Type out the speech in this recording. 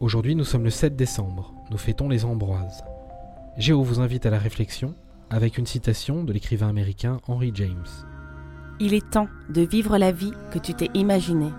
Aujourd'hui, nous sommes le 7 décembre, nous fêtons les Ambroises. Géo vous invite à la réflexion avec une citation de l'écrivain américain Henry James. Il est temps de vivre la vie que tu t'es imaginée.